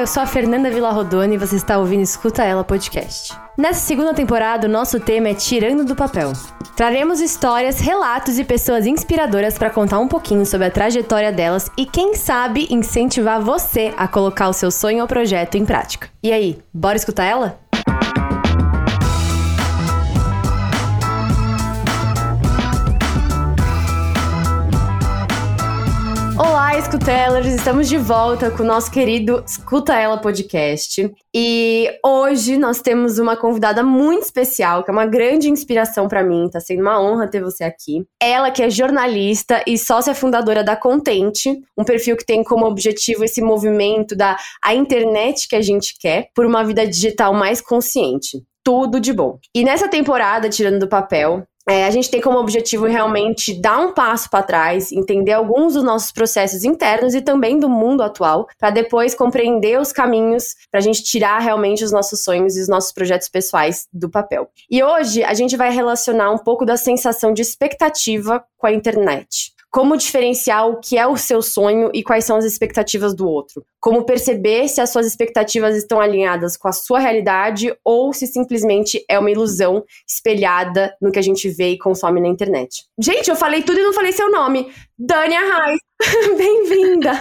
eu sou a Fernanda Villarrodone e você está ouvindo Escuta Ela Podcast. Nessa segunda temporada, o nosso tema é Tirando do Papel. Traremos histórias, relatos e pessoas inspiradoras para contar um pouquinho sobre a trajetória delas e, quem sabe, incentivar você a colocar o seu sonho ou projeto em prática. E aí, bora escutar ela? Escutelers! Estamos de volta com o nosso querido Escuta Ela podcast. E hoje nós temos uma convidada muito especial, que é uma grande inspiração para mim, tá sendo uma honra ter você aqui. Ela que é jornalista e sócia fundadora da Contente, um perfil que tem como objetivo esse movimento da a internet que a gente quer por uma vida digital mais consciente tudo de bom. E nessa temporada, tirando do papel, é, a gente tem como objetivo realmente dar um passo para trás, entender alguns dos nossos processos internos e também do mundo atual, para depois compreender os caminhos para a gente tirar realmente os nossos sonhos e os nossos projetos pessoais do papel. E hoje a gente vai relacionar um pouco da sensação de expectativa com a internet. Como diferenciar o que é o seu sonho e quais são as expectativas do outro? Como perceber se as suas expectativas estão alinhadas com a sua realidade ou se simplesmente é uma ilusão espelhada no que a gente vê e consome na internet? Gente, eu falei tudo e não falei seu nome. Dani Arraes. Bem-vinda!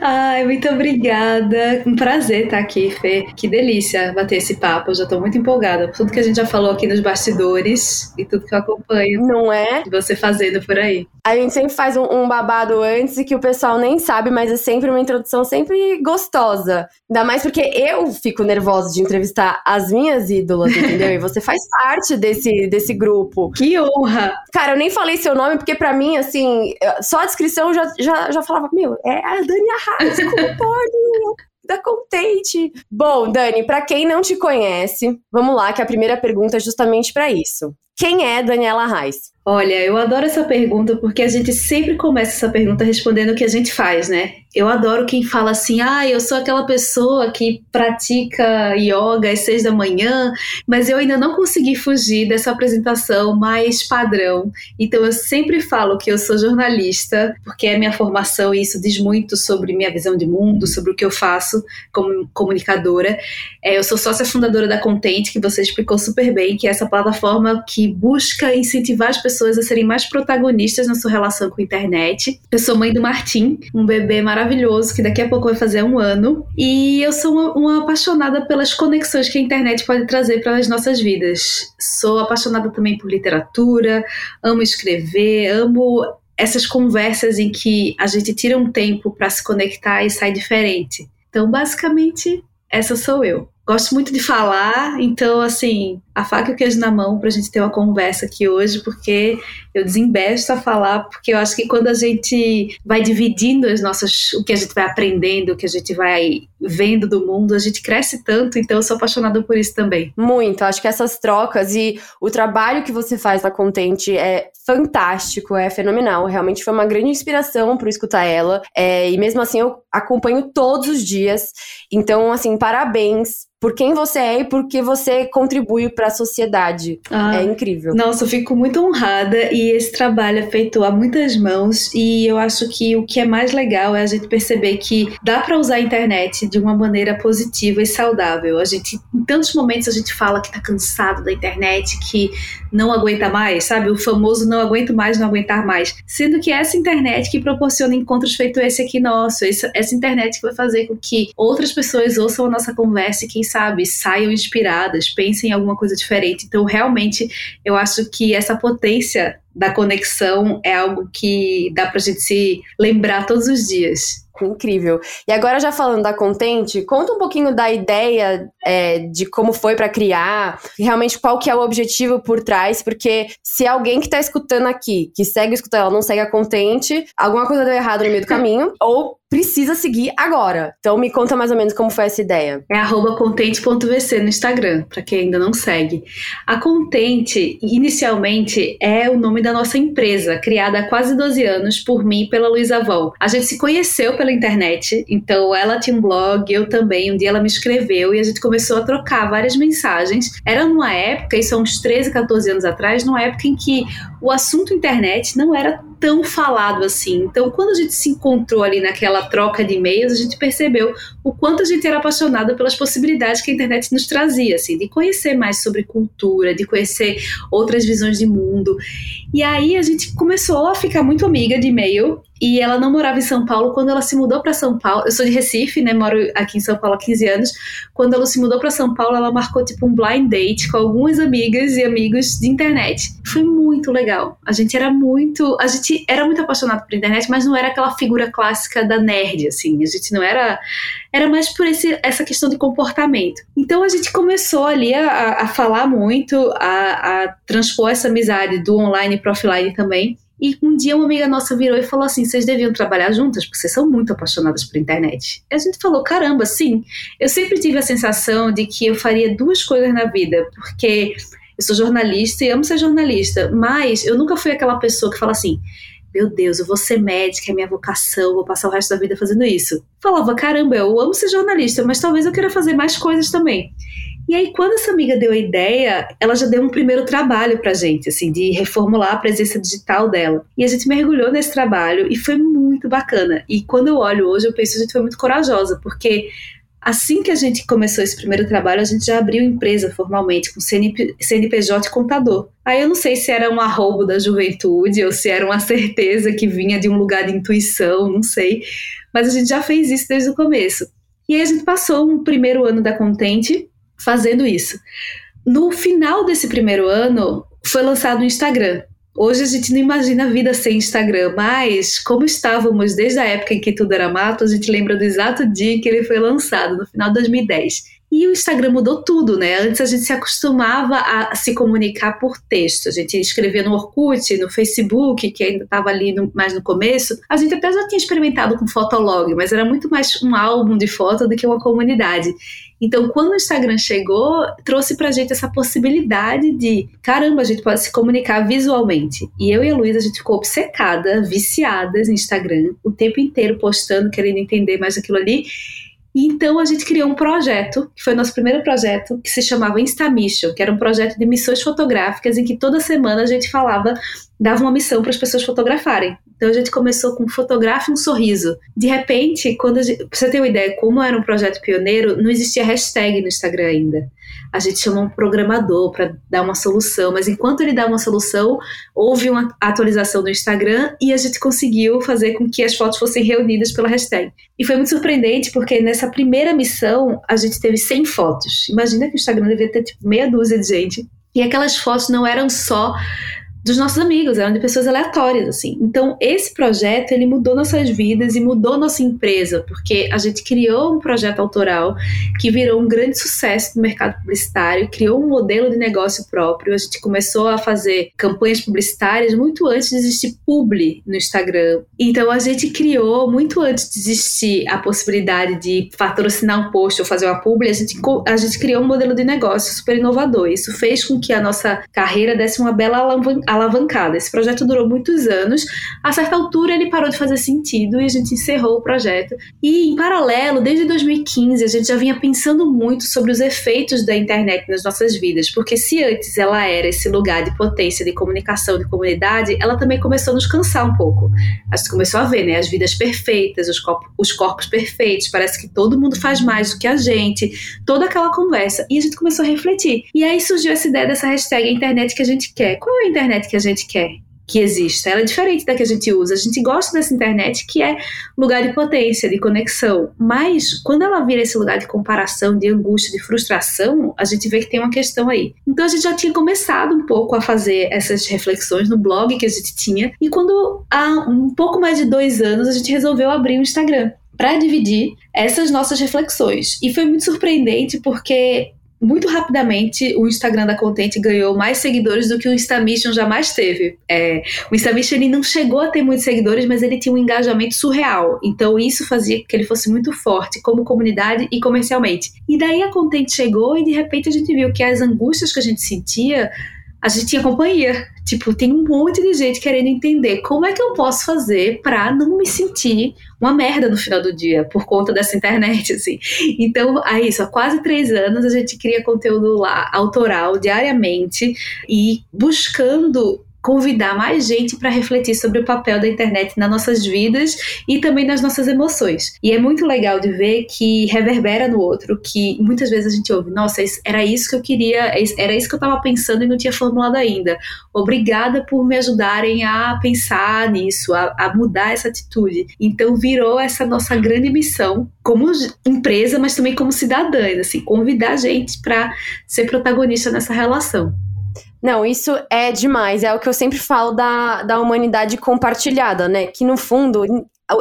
Ai, muito obrigada. Um prazer estar aqui, Fê. Que delícia bater esse papo. Eu já estou muito empolgada por tudo que a gente já falou aqui nos bastidores e tudo que eu acompanho. Não é? Você fazendo por aí. A gente sempre faz um, um babado antes e que o pessoal nem sabe, mas é sempre uma introdução sempre gostosa. Ainda mais porque eu fico nervosa de entrevistar as minhas ídolas, entendeu? E você faz parte desse, desse grupo. Que honra! Cara, eu nem falei seu nome, porque para mim, assim, só a descrição já, já, já falava, meu, é a Dani Arraes, como pode? da Contente. Bom, Dani, para quem não te conhece, vamos lá, que a primeira pergunta é justamente para isso. Quem é Daniela Reis? Olha, eu adoro essa pergunta porque a gente sempre começa essa pergunta respondendo o que a gente faz, né? Eu adoro quem fala assim: ah, eu sou aquela pessoa que pratica yoga às seis da manhã, mas eu ainda não consegui fugir dessa apresentação mais padrão. Então eu sempre falo que eu sou jornalista, porque é minha formação e isso diz muito sobre minha visão de mundo, sobre o que eu faço como comunicadora. É, eu sou sócia fundadora da Content, que você explicou super bem, que é essa plataforma que busca incentivar as pessoas pessoas a serem mais protagonistas na sua relação com a internet. Eu sou mãe do Martim, um bebê maravilhoso que daqui a pouco vai fazer um ano. E eu sou uma, uma apaixonada pelas conexões que a internet pode trazer para as nossas vidas. Sou apaixonada também por literatura, amo escrever, amo essas conversas em que a gente tira um tempo para se conectar e sai diferente. Então, basicamente, essa sou eu. Gosto muito de falar, então, assim, a faca e o queijo na mão para a gente ter uma conversa aqui hoje, porque eu desembesto a falar, porque eu acho que quando a gente vai dividindo as nossas, o que a gente vai aprendendo, o que a gente vai vendo do mundo, a gente cresce tanto, então eu sou apaixonada por isso também. Muito, acho que essas trocas e o trabalho que você faz na Contente é fantástico, é fenomenal, realmente foi uma grande inspiração para escutar ela, é, e mesmo assim eu acompanho todos os dias, então assim, parabéns por quem você é e porque você contribui para a sociedade. Ah, é incrível. Nossa, eu fico muito honrada e esse trabalho é feito a muitas mãos e eu acho que o que é mais legal é a gente perceber que dá para usar a internet de uma maneira positiva e saudável. A gente, em tantos momentos a gente fala que tá cansado da internet, que não aguenta mais, sabe? O famoso não aguento mais, não aguentar mais. Sendo que essa internet que proporciona encontros feito esse aqui nosso, essa, essa internet que vai fazer com que outras pessoas ouçam a nossa conversa e quem sabe saiam inspiradas, pensem em alguma coisa diferente. Então, realmente, eu acho que essa potência da conexão é algo que dá pra gente se lembrar todos os dias. Incrível. E agora, já falando da Contente, conta um pouquinho da ideia é, de como foi para criar, realmente qual que é o objetivo por trás, porque se alguém que tá escutando aqui, que segue escutando, ela não segue a Contente, alguma coisa deu errado no meio do caminho, ou precisa seguir agora. Então me conta mais ou menos como foi essa ideia. É contente.vc no Instagram, para quem ainda não segue. A Contente, inicialmente, é o nome da nossa empresa, criada há quase 12 anos por mim e pela Luísa Vol. A gente se conheceu pela internet, então ela tinha um blog, eu também. Um dia ela me escreveu e a gente começou a trocar várias mensagens. Era numa época, isso há uns 13, 14 anos atrás, numa época em que o assunto internet não era tão falado assim. Então, quando a gente se encontrou ali naquela troca de e-mails, a gente percebeu o quanto a gente era apaixonada pelas possibilidades que a internet nos trazia, assim, de conhecer mais sobre cultura, de conhecer outras visões de mundo. E aí a gente começou a ficar muito amiga de e-mail e ela não morava em São Paulo quando ela se mudou para São Paulo. Eu sou de Recife, né? Moro aqui em São Paulo há 15 anos. Quando ela se mudou para São Paulo, ela marcou tipo um blind date com algumas amigas e amigos de internet. Foi muito legal. A gente era muito, a gente era muito apaixonado por internet, mas não era aquela figura clássica da nerd assim. A gente não era era mais por esse, essa questão de comportamento. Então a gente começou ali a, a falar muito, a, a transpor essa amizade do online para offline também. E um dia uma amiga nossa virou e falou assim: vocês deviam trabalhar juntas, porque vocês são muito apaixonadas por internet. E a gente falou: caramba, sim. Eu sempre tive a sensação de que eu faria duas coisas na vida, porque eu sou jornalista e amo ser jornalista, mas eu nunca fui aquela pessoa que fala assim: meu Deus, eu vou ser médica, é minha vocação, vou passar o resto da vida fazendo isso. Falava: caramba, eu amo ser jornalista, mas talvez eu queira fazer mais coisas também. E aí, quando essa amiga deu a ideia, ela já deu um primeiro trabalho pra gente, assim, de reformular a presença digital dela. E a gente mergulhou nesse trabalho e foi muito bacana. E quando eu olho hoje, eu penso que a gente foi muito corajosa, porque assim que a gente começou esse primeiro trabalho, a gente já abriu empresa formalmente, com CNP, CNPJ contador. Aí eu não sei se era um arrobo da juventude ou se era uma certeza que vinha de um lugar de intuição, não sei. Mas a gente já fez isso desde o começo. E aí a gente passou um primeiro ano da Contente fazendo isso. No final desse primeiro ano, foi lançado o Instagram. Hoje a gente não imagina a vida sem Instagram, mas como estávamos desde a época em que tudo era mato, a gente lembra do exato dia que ele foi lançado, no final de 2010. E o Instagram mudou tudo, né? Antes a gente se acostumava a se comunicar por texto. A gente escrevia no Orkut, no Facebook, que ainda estava ali no, mais no começo. A gente até já tinha experimentado com Fotolog, mas era muito mais um álbum de foto do que uma comunidade. Então, quando o Instagram chegou, trouxe pra gente essa possibilidade de, caramba, a gente pode se comunicar visualmente. E eu e a Luísa, a gente ficou obcecada, viciadas no Instagram, o tempo inteiro postando, querendo entender mais aquilo ali. Então a gente criou um projeto, que foi o nosso primeiro projeto, que se chamava Instamission, que era um projeto de missões fotográficas em que toda semana a gente falava, dava uma missão para as pessoas fotografarem. Então a gente começou com fotografe um sorriso. De repente, quando gente, pra você ter uma ideia como era um projeto pioneiro, não existia hashtag no Instagram ainda. A gente chamou um programador para dar uma solução, mas enquanto ele dava uma solução, houve uma atualização no Instagram e a gente conseguiu fazer com que as fotos fossem reunidas pela hashtag. E foi muito surpreendente porque nessa primeira missão a gente teve 100 fotos. Imagina que o Instagram devia ter tipo meia dúzia de gente. E aquelas fotos não eram só dos nossos amigos, eram de pessoas aleatórias, assim. Então, esse projeto, ele mudou nossas vidas e mudou nossa empresa, porque a gente criou um projeto autoral que virou um grande sucesso no mercado publicitário, criou um modelo de negócio próprio, a gente começou a fazer campanhas publicitárias muito antes de existir publi no Instagram. Então, a gente criou, muito antes de existir a possibilidade de patrocinar um post ou fazer uma publi, a gente, a gente criou um modelo de negócio super inovador. Isso fez com que a nossa carreira desse uma bela alavanca alavancada. Esse projeto durou muitos anos. A certa altura ele parou de fazer sentido e a gente encerrou o projeto. E em paralelo, desde 2015, a gente já vinha pensando muito sobre os efeitos da internet nas nossas vidas, porque se antes ela era esse lugar de potência, de comunicação, de comunidade, ela também começou a nos cansar um pouco. A gente começou a ver, né, as vidas perfeitas, os corpos, os corpos perfeitos, parece que todo mundo faz mais do que a gente, toda aquela conversa. E a gente começou a refletir. E aí surgiu essa ideia dessa hashtag internet que a gente quer. Qual é a internet que a gente quer que exista. Ela é diferente da que a gente usa. A gente gosta dessa internet que é lugar de potência, de conexão. Mas quando ela vira esse lugar de comparação, de angústia, de frustração, a gente vê que tem uma questão aí. Então a gente já tinha começado um pouco a fazer essas reflexões no blog que a gente tinha. E quando há um pouco mais de dois anos a gente resolveu abrir um Instagram para dividir essas nossas reflexões. E foi muito surpreendente porque muito rapidamente o Instagram da Content ganhou mais seguidores do que o Instamission jamais teve. É, o Instamission ele não chegou a ter muitos seguidores, mas ele tinha um engajamento surreal. Então isso fazia que ele fosse muito forte como comunidade e comercialmente. E daí a Content chegou e de repente a gente viu que as angústias que a gente sentia a gente tinha companhia. Tipo, tem um monte de gente querendo entender como é que eu posso fazer para não me sentir uma merda no final do dia por conta dessa internet, assim. Então, é isso. Há quase três anos a gente cria conteúdo lá, autoral, diariamente, e buscando convidar mais gente para refletir sobre o papel da internet nas nossas vidas e também nas nossas emoções. E é muito legal de ver que reverbera no outro, que muitas vezes a gente ouve, nossa, era isso que eu queria, era isso que eu estava pensando e não tinha formulado ainda. Obrigada por me ajudarem a pensar nisso, a, a mudar essa atitude. Então virou essa nossa grande missão como empresa, mas também como cidadãs, assim, convidar gente para ser protagonista nessa relação. Não, isso é demais. É o que eu sempre falo da, da humanidade compartilhada, né? Que no fundo,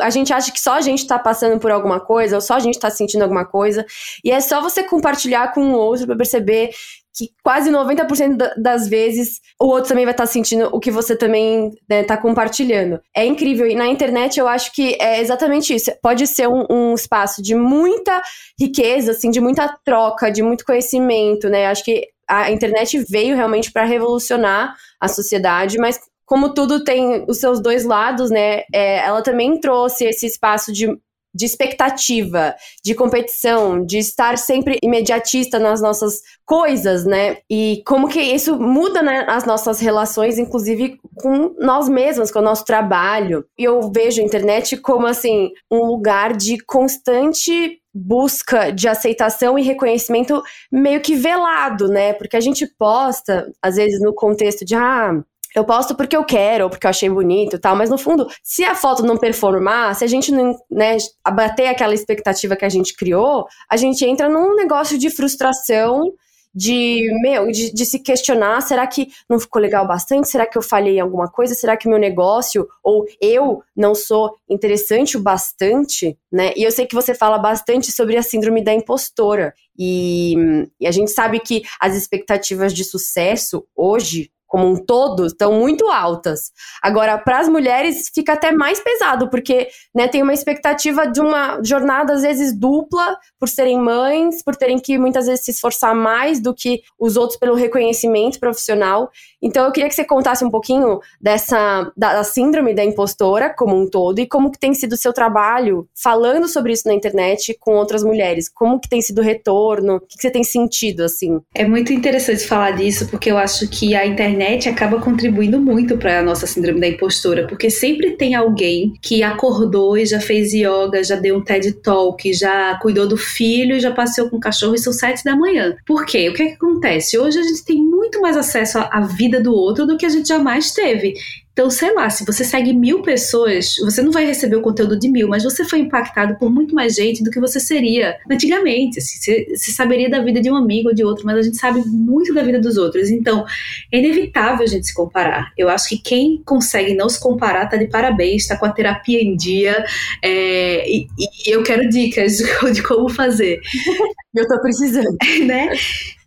a gente acha que só a gente tá passando por alguma coisa, ou só a gente tá sentindo alguma coisa. E é só você compartilhar com o outro para perceber que quase 90% das vezes o outro também vai estar tá sentindo o que você também né, tá compartilhando. É incrível. E na internet eu acho que é exatamente isso. Pode ser um, um espaço de muita riqueza, assim, de muita troca, de muito conhecimento, né? Acho que a internet veio realmente para revolucionar a sociedade, mas como tudo tem os seus dois lados, né? É, ela também trouxe esse espaço de, de expectativa, de competição, de estar sempre imediatista nas nossas coisas, né? E como que isso muda né, as nossas relações, inclusive com nós mesmos, com o nosso trabalho. E eu vejo a internet como assim um lugar de constante busca de aceitação e reconhecimento meio que velado, né? Porque a gente posta, às vezes, no contexto de ah, eu posto porque eu quero, ou porque eu achei bonito e tal, mas no fundo, se a foto não performar, se a gente não, né, abater aquela expectativa que a gente criou, a gente entra num negócio de frustração de, meu, de, de, se questionar, será que não ficou legal bastante? Será que eu falhei em alguma coisa? Será que meu negócio ou eu não sou interessante o bastante, né? E eu sei que você fala bastante sobre a síndrome da impostora. E, e a gente sabe que as expectativas de sucesso hoje como um todo estão muito altas. Agora, para as mulheres fica até mais pesado, porque né, tem uma expectativa de uma jornada, às vezes, dupla, por serem mães, por terem que muitas vezes se esforçar mais do que os outros pelo reconhecimento profissional. Então, eu queria que você contasse um pouquinho dessa da, da síndrome da impostora como um todo e como que tem sido o seu trabalho falando sobre isso na internet com outras mulheres. Como que tem sido o retorno? O que, que você tem sentido, assim? É muito interessante falar disso, porque eu acho que a internet internet acaba contribuindo muito para a nossa síndrome da impostora, porque sempre tem alguém que acordou e já fez yoga, já deu um TED Talk, já cuidou do filho, já passeou com o cachorro e são sete da manhã. Por quê? O que, é que acontece? Hoje a gente tem muito mais acesso à vida do outro do que a gente jamais teve. Então, sei lá, se você segue mil pessoas, você não vai receber o conteúdo de mil, mas você foi impactado por muito mais gente do que você seria antigamente. Assim, você, você saberia da vida de um amigo ou de outro, mas a gente sabe muito da vida dos outros. Então, é inevitável a gente se comparar. Eu acho que quem consegue não se comparar tá de parabéns, tá com a terapia em dia. É, e, e eu quero dicas de como fazer. Eu tô precisando. né?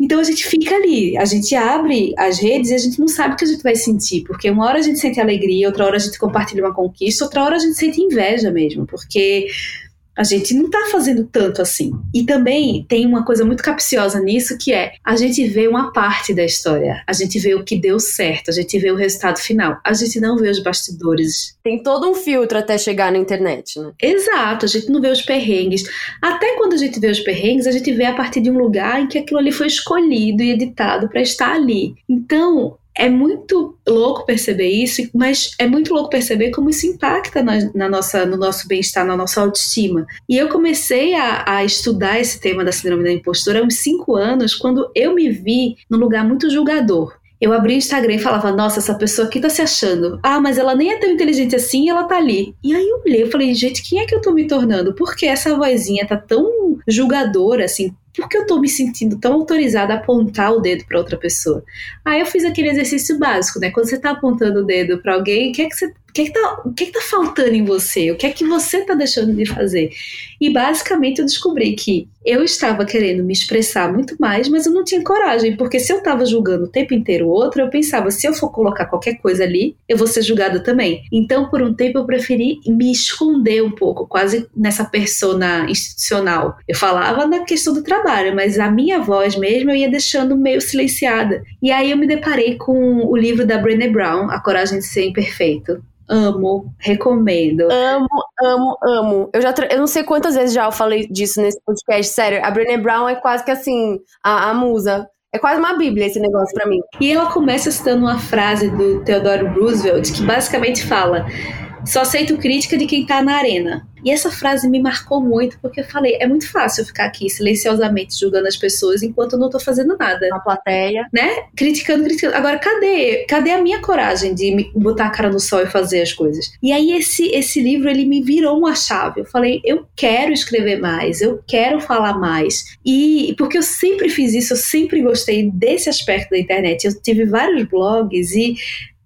Então a gente fica ali, a gente abre as redes e a gente não sabe o que a gente vai sentir, porque uma hora a gente sente alegria, outra hora a gente compartilha uma conquista, outra hora a gente sente inveja mesmo, porque a gente não está fazendo tanto assim. E também tem uma coisa muito capciosa nisso que é a gente vê uma parte da história, a gente vê o que deu certo, a gente vê o resultado final, a gente não vê os bastidores. Tem todo um filtro até chegar na internet, né? Exato, a gente não vê os perrengues. Até quando a gente vê os perrengues, a gente vê a partir de um lugar em que aquilo ali foi escolhido e editado para estar ali. Então, é muito louco perceber isso, mas é muito louco perceber como isso impacta na, na nossa, no nosso bem-estar, na nossa autoestima. E eu comecei a, a, estudar esse tema da síndrome da impostora há uns cinco anos, quando eu me vi num lugar muito julgador. Eu abri o Instagram e falava, nossa, essa pessoa aqui tá se achando. Ah, mas ela nem é tão inteligente assim e ela tá ali. E aí eu olhei e falei, gente, quem é que eu tô me tornando? Por que essa vozinha tá tão julgadora, assim? Por que eu tô me sentindo tão autorizada a apontar o dedo para outra pessoa? Aí eu fiz aquele exercício básico, né? Quando você tá apontando o dedo para alguém, o que é que você o que, é que, tá, que, é que tá faltando em você? O que é que você tá deixando de fazer? E basicamente eu descobri que eu estava querendo me expressar muito mais, mas eu não tinha coragem, porque se eu estava julgando o tempo inteiro o outro, eu pensava, se eu for colocar qualquer coisa ali, eu vou ser julgada também. Então, por um tempo, eu preferi me esconder um pouco, quase nessa persona institucional. Eu falava na questão do trabalho, mas a minha voz mesmo eu ia deixando meio silenciada. E aí eu me deparei com o livro da Brené Brown, A Coragem de Ser Imperfeito Amo, recomendo. Amo, amo, amo. Eu já eu não sei quantas vezes já eu falei disso nesse podcast. Sério, a Brené Brown é quase que assim, a, a musa. É quase uma bíblia esse negócio para mim. E ela começa citando uma frase do Theodore Roosevelt que basicamente fala: só aceito crítica de quem tá na arena. E essa frase me marcou muito, porque eu falei, é muito fácil ficar aqui silenciosamente julgando as pessoas enquanto eu não tô fazendo nada. Na plateia. Né? Criticando, criticando. Agora, cadê? Cadê a minha coragem de botar a cara no sol e fazer as coisas? E aí, esse, esse livro, ele me virou uma chave. Eu falei, eu quero escrever mais, eu quero falar mais. E porque eu sempre fiz isso, eu sempre gostei desse aspecto da internet. Eu tive vários blogs e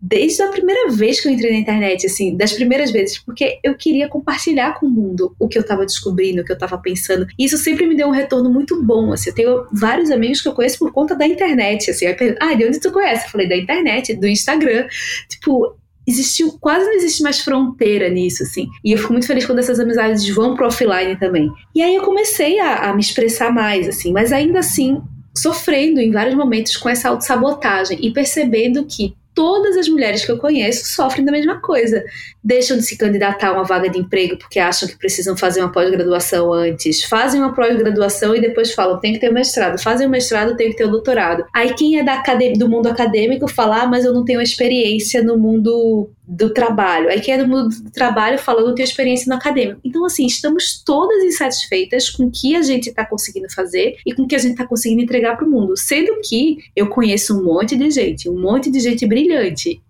desde a primeira vez que eu entrei na internet, assim, das primeiras vezes, porque eu queria compartilhar com o mundo o que eu estava descobrindo, o que eu estava pensando. E isso sempre me deu um retorno muito bom, assim. Eu tenho vários amigos que eu conheço por conta da internet, assim. Aí, ah, de onde tu conhece? Eu falei, da internet, do Instagram. Tipo, existiu, quase não existe mais fronteira nisso, assim. E eu fico muito feliz quando essas amizades vão pro offline também. E aí eu comecei a, a me expressar mais, assim, mas ainda assim, sofrendo em vários momentos com essa autossabotagem e percebendo que todas as mulheres que eu conheço sofrem da mesma coisa. Deixam de se candidatar a uma vaga de emprego porque acham que precisam fazer uma pós-graduação antes, fazem uma pós-graduação e depois falam, tem que ter o mestrado, fazem o mestrado, tem que ter o doutorado. Aí quem é da do mundo acadêmico fala, ah, mas eu não tenho experiência no mundo do trabalho. Aí quem é do mundo do trabalho fala, não tenho experiência no acadêmico. Então, assim, estamos todas insatisfeitas com o que a gente está conseguindo fazer e com o que a gente está conseguindo entregar para o mundo. Sendo que eu conheço um monte de gente, um monte de gente brilhante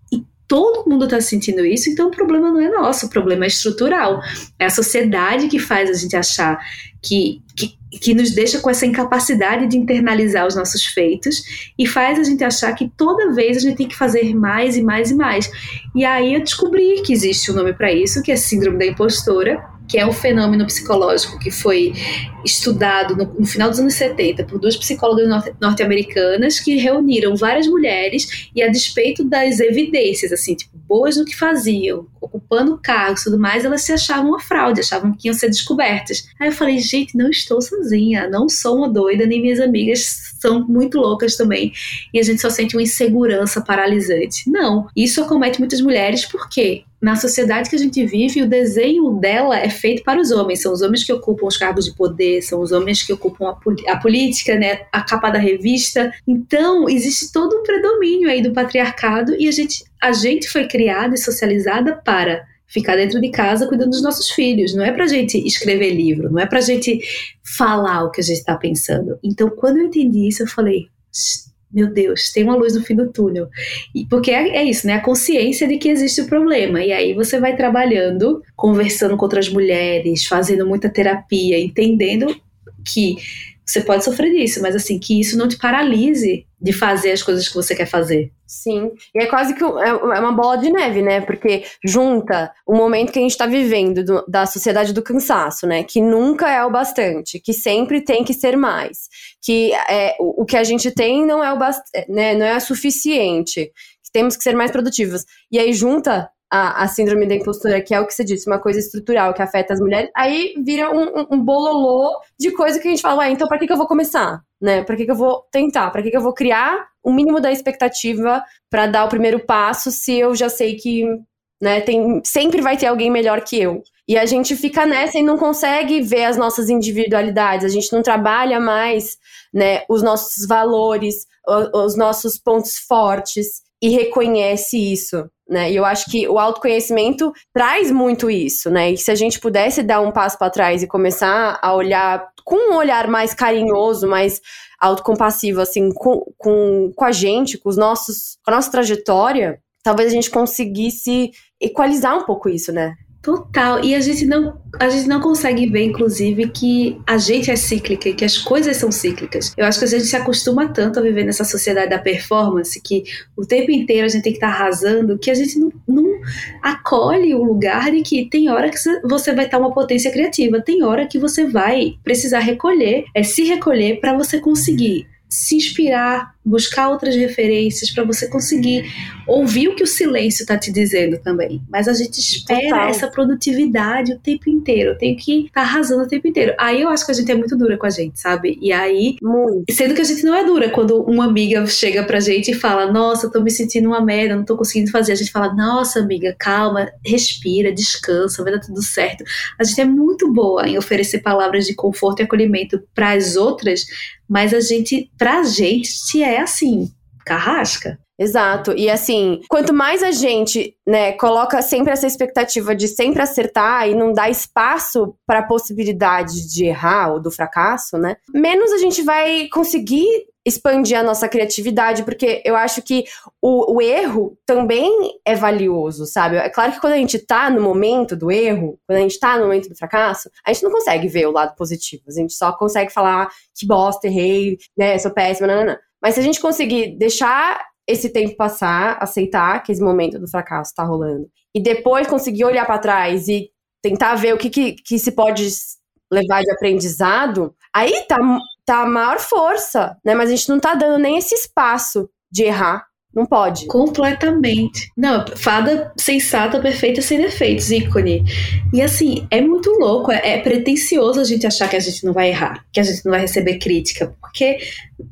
todo mundo está sentindo isso, então o problema não é nosso, o problema é estrutural. É a sociedade que faz a gente achar que, que, que, nos deixa com essa incapacidade de internalizar os nossos feitos e faz a gente achar que toda vez a gente tem que fazer mais e mais e mais. E aí eu descobri que existe um nome para isso, que é síndrome da impostora, que é um fenômeno psicológico que foi estudado no, no final dos anos 70 por duas psicólogas norte-americanas que reuniram várias mulheres e a despeito das evidências, assim, tipo, boas no que faziam, ocupando cargos e tudo mais, elas se achavam uma fraude, achavam que iam ser descobertas. Aí eu falei, gente, não estou sozinha, não sou uma doida, nem minhas amigas são muito loucas também, e a gente só sente uma insegurança paralisante. Não, isso acomete muitas mulheres, por quê? Na sociedade que a gente vive, o desenho dela é feito para os homens. São os homens que ocupam os cargos de poder, são os homens que ocupam a, a, política, né, a capa da revista. Então, existe todo um predomínio aí do patriarcado e a gente, a gente foi criada e socializada para ficar dentro de casa cuidando dos nossos filhos. Não é pra gente escrever livro, não é pra gente falar o que a gente está pensando. Então, quando eu entendi isso, eu falei meu Deus, tem uma luz no fim do túnel. E, porque é, é, isso, né? A consciência de que existe o problema. E aí você vai trabalhando, conversando com outras mulheres, fazendo muita terapia, entendendo que você pode sofrer disso, mas assim, que isso não te paralise de fazer as coisas que você quer fazer. Sim, e é quase que é, é uma bola de neve, né? Porque junta o momento que a gente está vivendo do, da sociedade do cansaço, né? Que nunca é o bastante, que sempre tem que ser mais, que é, o, o que a gente tem não é o bast né? Não é suficiente, que temos que ser mais produtivos. E aí junta a, a, síndrome da impostura, que é o que você disse, uma coisa estrutural que afeta as mulheres, aí vira um, um, um bololô de coisa que a gente fala, ué, então pra que, que eu vou começar? Né? Pra que, que eu vou tentar? Pra que, que eu vou criar o mínimo da expectativa para dar o primeiro passo se eu já sei que né, tem, sempre vai ter alguém melhor que eu? E a gente fica nessa e não consegue ver as nossas individualidades, a gente não trabalha mais né, os nossos valores, os nossos pontos fortes e reconhece isso né? E eu acho que o autoconhecimento traz muito isso, né? E se a gente pudesse dar um passo para trás e começar a olhar com um olhar mais carinhoso, mais autocompassivo, assim, com, com, com a gente, com os nossos, com a nossa trajetória, talvez a gente conseguisse equalizar um pouco isso, né? Total. E a gente não a gente não consegue ver, inclusive, que a gente é cíclica e que as coisas são cíclicas. Eu acho que a gente se acostuma tanto a viver nessa sociedade da performance que o tempo inteiro a gente tem que estar tá arrasando, que a gente não, não acolhe o lugar de que tem hora que você vai estar uma potência criativa, tem hora que você vai precisar recolher, é se recolher para você conseguir se inspirar, buscar outras referências para você conseguir ouvir o que o silêncio está te dizendo também. Mas a gente espera Total. essa produtividade o tempo inteiro. Eu tenho que estar tá arrasando o tempo inteiro. Aí eu acho que a gente é muito dura com a gente, sabe? E aí, muito. sendo que a gente não é dura quando uma amiga chega pra gente e fala: Nossa, tô me sentindo uma merda, não tô conseguindo fazer. A gente fala: Nossa, amiga, calma, respira, descansa, vai dar tudo certo. A gente é muito boa em oferecer palavras de conforto e acolhimento para as outras, Mas a gente, pra gente, é assim, carrasca. Exato. E assim, quanto mais a gente, né, coloca sempre essa expectativa de sempre acertar e não dá espaço para a possibilidade de errar ou do fracasso, né, menos a gente vai conseguir expandir a nossa criatividade, porque eu acho que o, o, erro também é valioso, sabe? É claro que quando a gente tá no momento do erro, quando a gente tá no momento do fracasso, a gente não consegue ver o lado positivo. A gente só consegue falar que bosta, errei, né, sou péssima, não, não, não. Mas se a gente conseguir deixar esse tempo passar, aceitar que esse momento do fracasso está rolando, e depois conseguir olhar para trás e tentar ver o que, que, que, se pode levar de aprendizado, aí tá, tá a maior força, né? Mas a gente não tá dando nem esse espaço de errar. Não pode. Completamente. Não, fada sensata, perfeita, sem defeitos, ícone. E assim, é muito louco, é, é pretencioso a gente achar que a gente não vai errar, que a gente não vai receber crítica, porque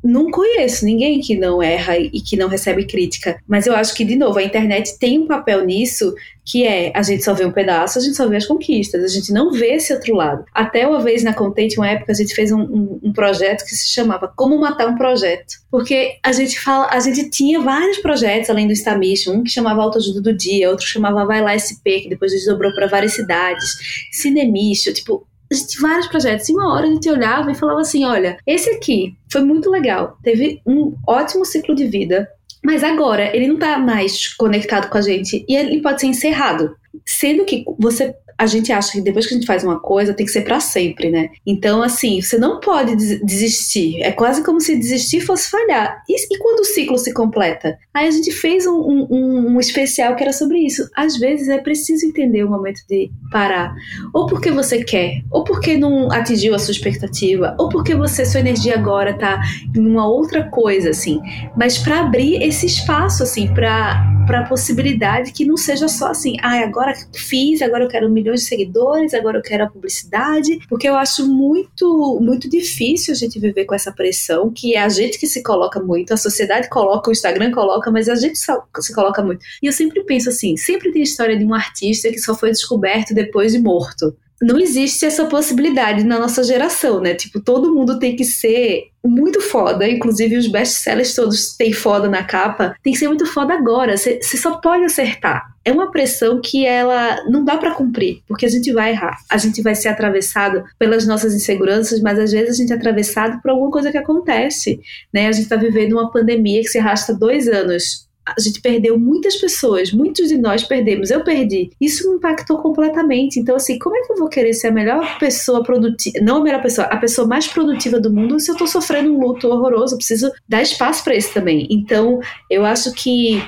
não conheço ninguém que não erra e que não recebe crítica. Mas eu acho que, de novo, a internet tem um papel nisso que é a gente só vê um pedaço, a gente só vê as conquistas, a gente não vê esse outro lado. Até uma vez na Content, uma época, a gente fez um, um, um, projeto que se chamava Como Matar um Projeto. Porque a gente fala, a gente tinha vários projetos além do Instamission, um que chamava Autoajuda do Dia, outro chamava Vai Lá SP, que depois desdobrou para várias cidades, Cinemício, tipo, gente vários projetos. E uma hora a gente olhava e falava assim: olha, esse aqui foi muito legal, teve um ótimo ciclo de vida, mas agora ele não está mais conectado com a gente e ele pode ser encerrado. Sendo que você a gente acha que depois que a gente faz uma coisa tem que ser para sempre, né? Então, assim, você não pode desistir. É quase como se desistir fosse falhar. E, e quando o ciclo se completa? Aí a gente fez um, um, um, especial que era sobre isso. Às vezes é preciso entender o momento de parar. Ou porque você quer, ou porque não atingiu a sua expectativa, ou porque você, sua energia agora tá em uma outra coisa, assim. Mas para abrir esse espaço, assim, para a possibilidade que não seja só assim, ah, agora fiz, agora eu quero um milhões de seguidores, agora eu quero a publicidade, porque eu acho muito, muito difícil a gente viver com essa pressão, que é a gente que se coloca muito, a sociedade coloca, o Instagram coloca, mas a gente se coloca muito. E eu sempre penso assim, sempre tem história de um artista que só foi descoberto depois de morto não existe essa possibilidade na nossa geração, né? Tipo, todo mundo tem que ser muito foda, inclusive os best-sellers todos têm foda na capa, tem que ser muito foda agora, você só pode acertar. É uma pressão que ela não dá para cumprir, porque a gente vai errar, a gente vai ser atravessado pelas nossas inseguranças, mas às vezes a gente é atravessado por alguma coisa que acontece, né? A gente tá vivendo uma pandemia que se arrasta dois anos, a gente perdeu muitas pessoas, muitos de nós perdemos, eu perdi. Isso me impactou completamente. Então, assim, como é que eu vou querer ser a melhor pessoa produtiva, não a melhor pessoa, a pessoa mais produtiva do mundo se eu tô sofrendo um luto horroroso? Eu preciso dar espaço para isso também. Então, eu acho que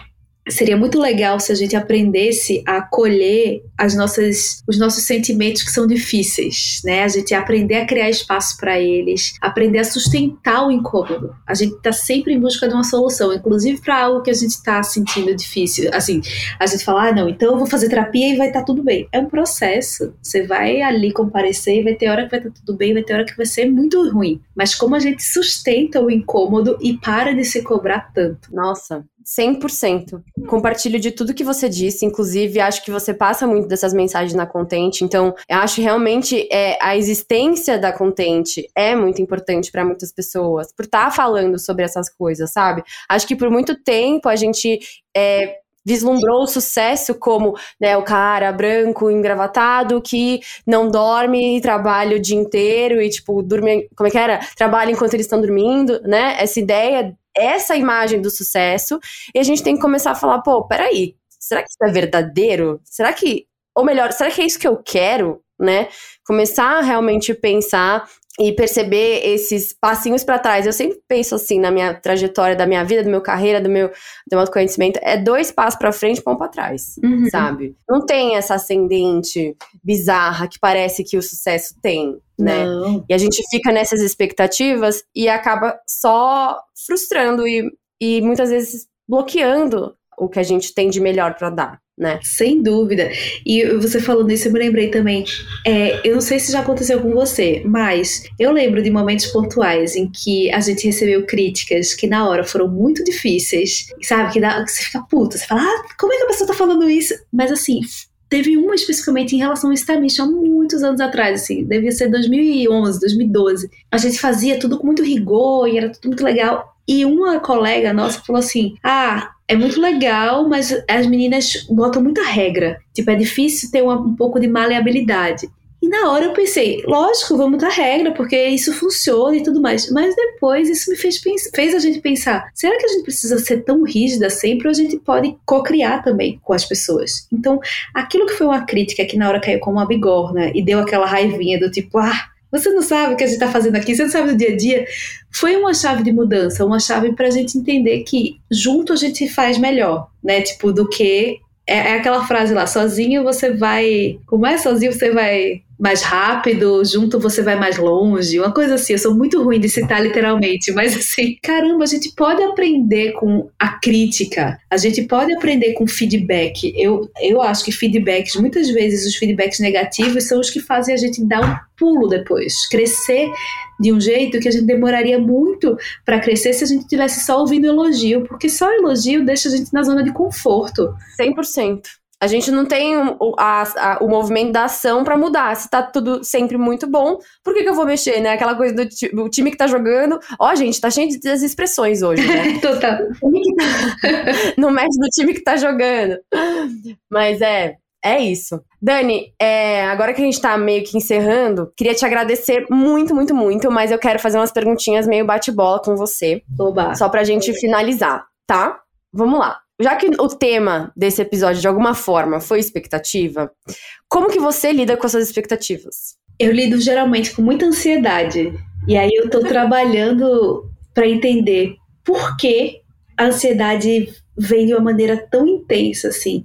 seria muito legal se a gente aprendesse a acolher as nossas, os nossos sentimentos que são difíceis, né? A gente aprender a criar espaço para eles, aprender a sustentar o incômodo. A gente está sempre em busca de uma solução, inclusive para algo que a gente está sentindo difícil. Assim, a gente fala, ah, não, então eu vou fazer terapia e vai estar tá tudo bem. É um processo. Você vai ali comparecer e vai ter hora que vai estar tá tudo bem, vai ter hora que vai ser muito ruim. Mas como a gente sustenta o incômodo e para de se cobrar tanto. Nossa, 100%. Compartilho de tudo que você disse, inclusive acho que você passa muito dessas mensagens na Content, então eu acho realmente é, a existência da Content é muito importante para muitas pessoas, por estar tá falando sobre essas coisas, sabe? Acho que por muito tempo a gente é, vislumbrou o sucesso como né, o cara branco, engravatado, que não dorme, trabalha o dia inteiro e, tipo, dorme. Como é que era? Trabalha enquanto eles estão dormindo, né? Essa ideia essa imagem do sucesso e a gente tem que começar a falar, pô, peraí, será que isso é verdadeiro? Será que, ou melhor, será que é isso que eu quero, né? Começar a realmente pensar e perceber esses passinhos para trás. Eu sempre penso assim na minha trajetória da minha vida, da minha carreira, do meu, do meu autoconhecimento, é dois passos para frente, um para trás, uhum. sabe? Não tem essa ascendente bizarra que parece que o sucesso tem, né? Não. E a gente fica nessas expectativas e acaba só frustrando e, e muitas vezes bloqueando o que a gente tem de melhor para dar né? Sem dúvida. E você falando isso, eu me lembrei também. É, eu não sei se já aconteceu com você, mas eu lembro de momentos pontuais em que a gente recebeu críticas que na hora foram muito difíceis, sabe? Que, dá, que você fica puta, você fala, ah, como é que a pessoa tá falando isso? Mas assim, teve uma especificamente em relação ao Stamish há muitos anos atrás, assim, devia ser 2011, 2012. A gente fazia tudo com muito rigor e era tudo muito legal. E uma colega nossa falou assim: Ah, é muito legal, mas as meninas botam muita regra. Tipo, é difícil ter uma, um pouco de maleabilidade. E na hora eu pensei, lógico, vamos dar regra, porque isso funciona e tudo mais. Mas depois isso me fez, fez a gente pensar: será que a gente precisa ser tão rígida sempre ou a gente pode co-criar também com as pessoas? Então, aquilo que foi uma crítica que na hora caiu como uma bigorna e deu aquela raivinha do tipo, ah, você não sabe o que a gente está fazendo aqui, você não sabe do dia a dia. Foi uma chave de mudança, uma chave para a gente entender que junto a gente faz melhor, né? Tipo, do que. É, é aquela frase lá, sozinho você vai. Como é sozinho você vai mais rápido, junto você vai mais longe, uma coisa assim. Eu sou muito ruim de citar literalmente, mas assim, caramba, a gente pode aprender com a crítica, a gente pode aprender com feedback. Eu, eu acho que feedbacks, muitas vezes os feedbacks negativos são os que fazem a gente dar pulo depois, crescer de um jeito que a gente demoraria muito para crescer se a gente tivesse só ouvindo elogio, porque só elogio deixa a gente na zona de conforto. 100%. A gente não tem o, a, a, o movimento da ação para mudar. Se tá tudo sempre muito bom, por que, que eu vou mexer, né? Aquela coisa do o time que tá jogando. Ó, gente, tá cheio das expressões hoje, né? Total. não mexe no time que tá jogando. Mas é, é isso. Dani, é, agora que a gente tá meio que encerrando, queria te agradecer muito, muito, muito, mas eu quero fazer umas perguntinhas meio bate-bola com você. Oba. Só pra gente finalizar, tá? Vamos lá já que o tema desse episódio de alguma forma foi expectativa, como que você lida com as suas expectativas? Eu lido geralmente com muita ansiedade. E aí eu tô trabalhando para entender por que a ansiedade vem de uma maneira tão intensa assim.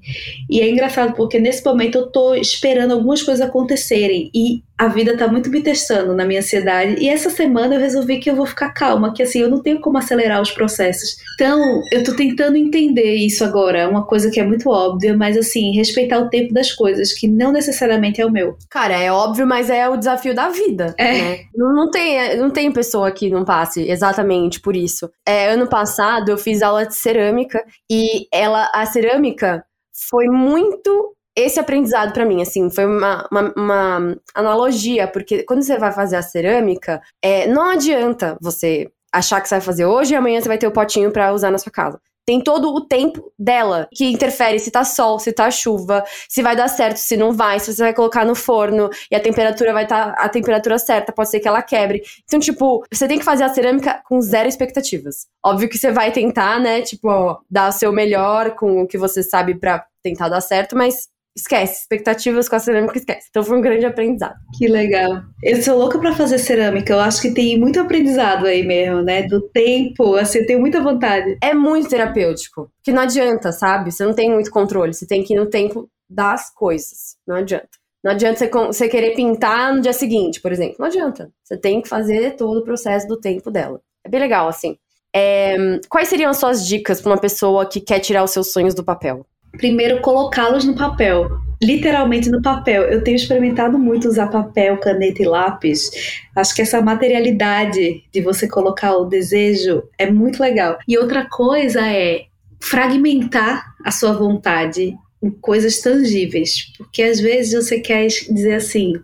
E é engraçado porque nesse momento eu tô esperando algumas coisas acontecerem e a vida tá muito me testando na minha ansiedade. E essa semana eu resolvi que eu vou ficar calma, que assim, eu não tenho como acelerar os processos. Então, eu tô tentando entender isso agora, uma coisa que é muito óbvia, mas assim, respeitar o tempo das coisas, que não necessariamente é o meu. Cara, é óbvio, mas é o desafio da vida. É. Né? Não, não, tem, não tem pessoa que não passe exatamente por isso. É, ano passado eu fiz aula de cerâmica e ela, a cerâmica foi muito esse aprendizado para mim, assim, foi uma, uma, uma, analogia, porque quando você vai fazer a cerâmica, é, não adianta você achar que você vai fazer hoje e amanhã você vai ter o potinho para usar na sua casa. Tem todo o tempo dela que interfere se tá sol, se tá chuva, se vai dar certo, se não vai, se você vai colocar no forno e a temperatura vai estar tá a temperatura certa, pode ser que ela quebre. Então, tipo, você tem que fazer a cerâmica com zero expectativas. Óbvio que você vai tentar, né, tipo, ó, dar o seu melhor com o que você sabe para tentar dar certo, mas esquece. Expectativas com a cerâmica, esquece. Então foi um grande aprendizado. Que legal. Eu sou louca para fazer cerâmica. Eu acho que tem muito aprendizado aí mesmo, né? Do tempo, assim, eu tenho muita vontade. É muito terapêutico. Que não adianta, sabe? Você não tem muito controle. Você tem que ir no tempo das coisas. Não adianta. Não adianta você, você querer pintar no dia seguinte, por exemplo. Não adianta. Você tem que fazer todo o processo do tempo dela. É bem legal, assim. É, quais seriam as suas dicas para uma pessoa que quer tirar os seus sonhos do papel? Primeiro colocá-los no papel. Literalmente no papel. Eu tenho experimentado muito usar papel, caneta e lápis. Acho que essa materialidade de você colocar o desejo é muito legal. E outra coisa é fragmentar a sua vontade em coisas tangíveis. Porque às vezes você quer dizer assim: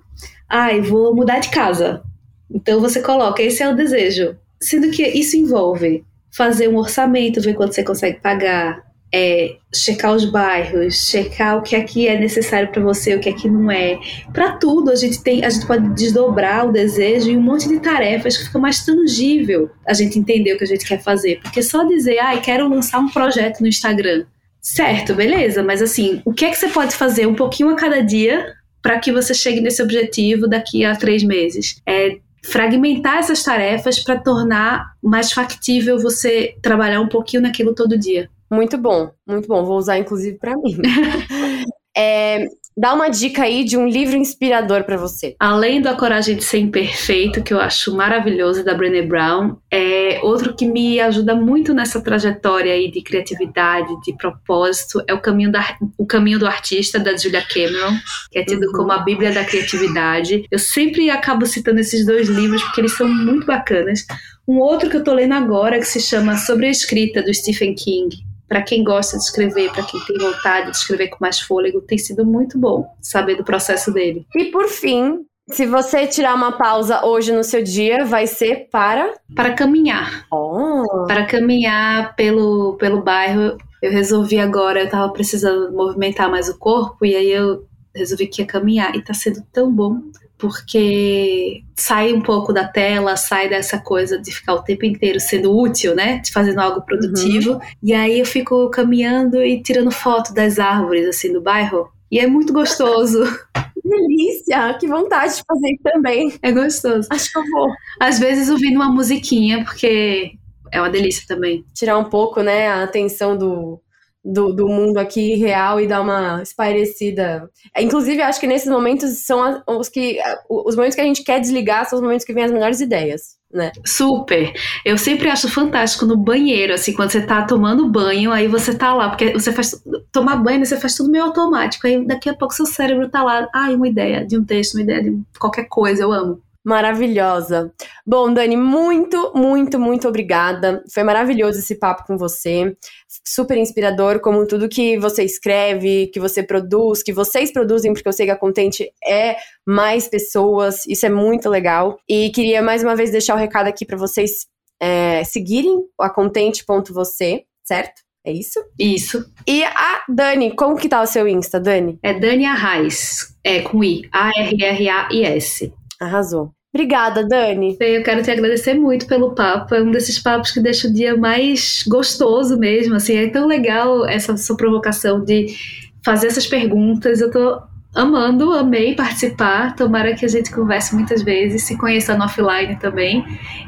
ai, ah, vou mudar de casa. Então você coloca, esse é o desejo. Sendo que isso envolve fazer um orçamento, ver quanto você consegue pagar, é, checar os bairros, checar o que aqui é necessário para você, o que aqui não é. Para tudo a gente tem, a gente pode desdobrar o desejo em um monte de tarefas que fica mais tangível a gente entender o que a gente quer fazer, porque só dizer, ah, quero lançar um projeto no Instagram, certo, beleza, mas assim, o que é que você pode fazer um pouquinho a cada dia para que você chegue nesse objetivo daqui a três meses? É fragmentar essas tarefas para tornar mais factível você trabalhar um pouquinho naquilo todo dia. Muito bom, muito bom. Vou usar inclusive para mim. é, dá uma dica aí de um livro inspirador para você. Além do A Coragem de Ser Imperfeito, que eu acho maravilhoso, da Brené Brown, é outro que me ajuda muito nessa trajetória aí de criatividade, de propósito, é o Caminho, da, o Caminho do Artista, da Julia Cameron, que é tido uhum. como a Bíblia da Criatividade. Eu sempre acabo citando esses dois livros porque eles são muito bacanas. Um outro que eu tô lendo agora que se chama Sobre a Escrita, do Stephen King para quem gosta de escrever, para quem tem vontade de escrever com mais fôlego, tem sido muito bom saber do processo dele. E por fim, se você tirar uma pausa hoje no seu dia, vai ser para? Para caminhar. Oh. Para caminhar pelo, pelo bairro. Eu resolvi agora, eu tava precisando movimentar mais o corpo, e aí eu resolvi que ia caminhar. E tá sendo tão bom porque sai um pouco da tela, sai dessa coisa de ficar o tempo inteiro sendo útil, né? De fazendo algo produtivo. Uhum. E aí eu fico caminhando e tirando foto das árvores, assim, do bairro. E é muito gostoso. Que delícia! Que vontade de fazer também. É gostoso. Acho que eu vou. Às vezes ouvindo uma musiquinha, porque é uma delícia também. Tirar um pouco, né, a atenção do, do, do mundo aqui real e dar uma espairecida. É, inclusive, acho que nesses momentos são os que. Os momentos que a gente quer desligar são os momentos que vêm as melhores ideias. Né? Super. Eu sempre acho fantástico no banheiro, assim, quando você tá tomando banho, aí você tá lá, porque você faz tomar banho, você faz tudo meio automático. Aí daqui a pouco seu cérebro tá lá, ai, ah, uma ideia de um texto, uma ideia de qualquer coisa, eu amo. Maravilhosa. Bom, Dani, muito, muito, muito obrigada. Foi maravilhoso esse papo com você. Super inspirador, como tudo que você escreve, que você produz, que vocês produzem, porque eu sei que a Contente é mais pessoas. Isso é muito legal. E queria mais uma vez deixar o um recado aqui para vocês é, seguirem a contente.você, certo? É isso? Isso. E a Dani, como que tá o seu Insta, Dani? É Dani Arraes, é com I, A-R-R-A-I-S. Arrasou. Obrigada, Dani. Eu quero te agradecer muito pelo papo. É um desses papos que deixa o dia mais gostoso mesmo. Assim, é tão legal essa sua provocação de fazer essas perguntas. Eu tô amando, amei participar. Tomara que a gente converse muitas vezes, se conheça no offline também.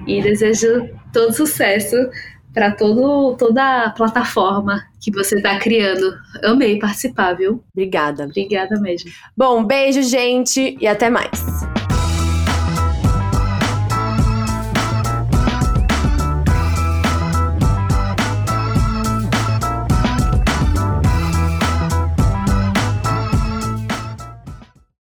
E desejo todo sucesso para toda a plataforma que você está criando. Amei participar, viu? Obrigada. Obrigada mesmo. Bom, beijo, gente, e até mais.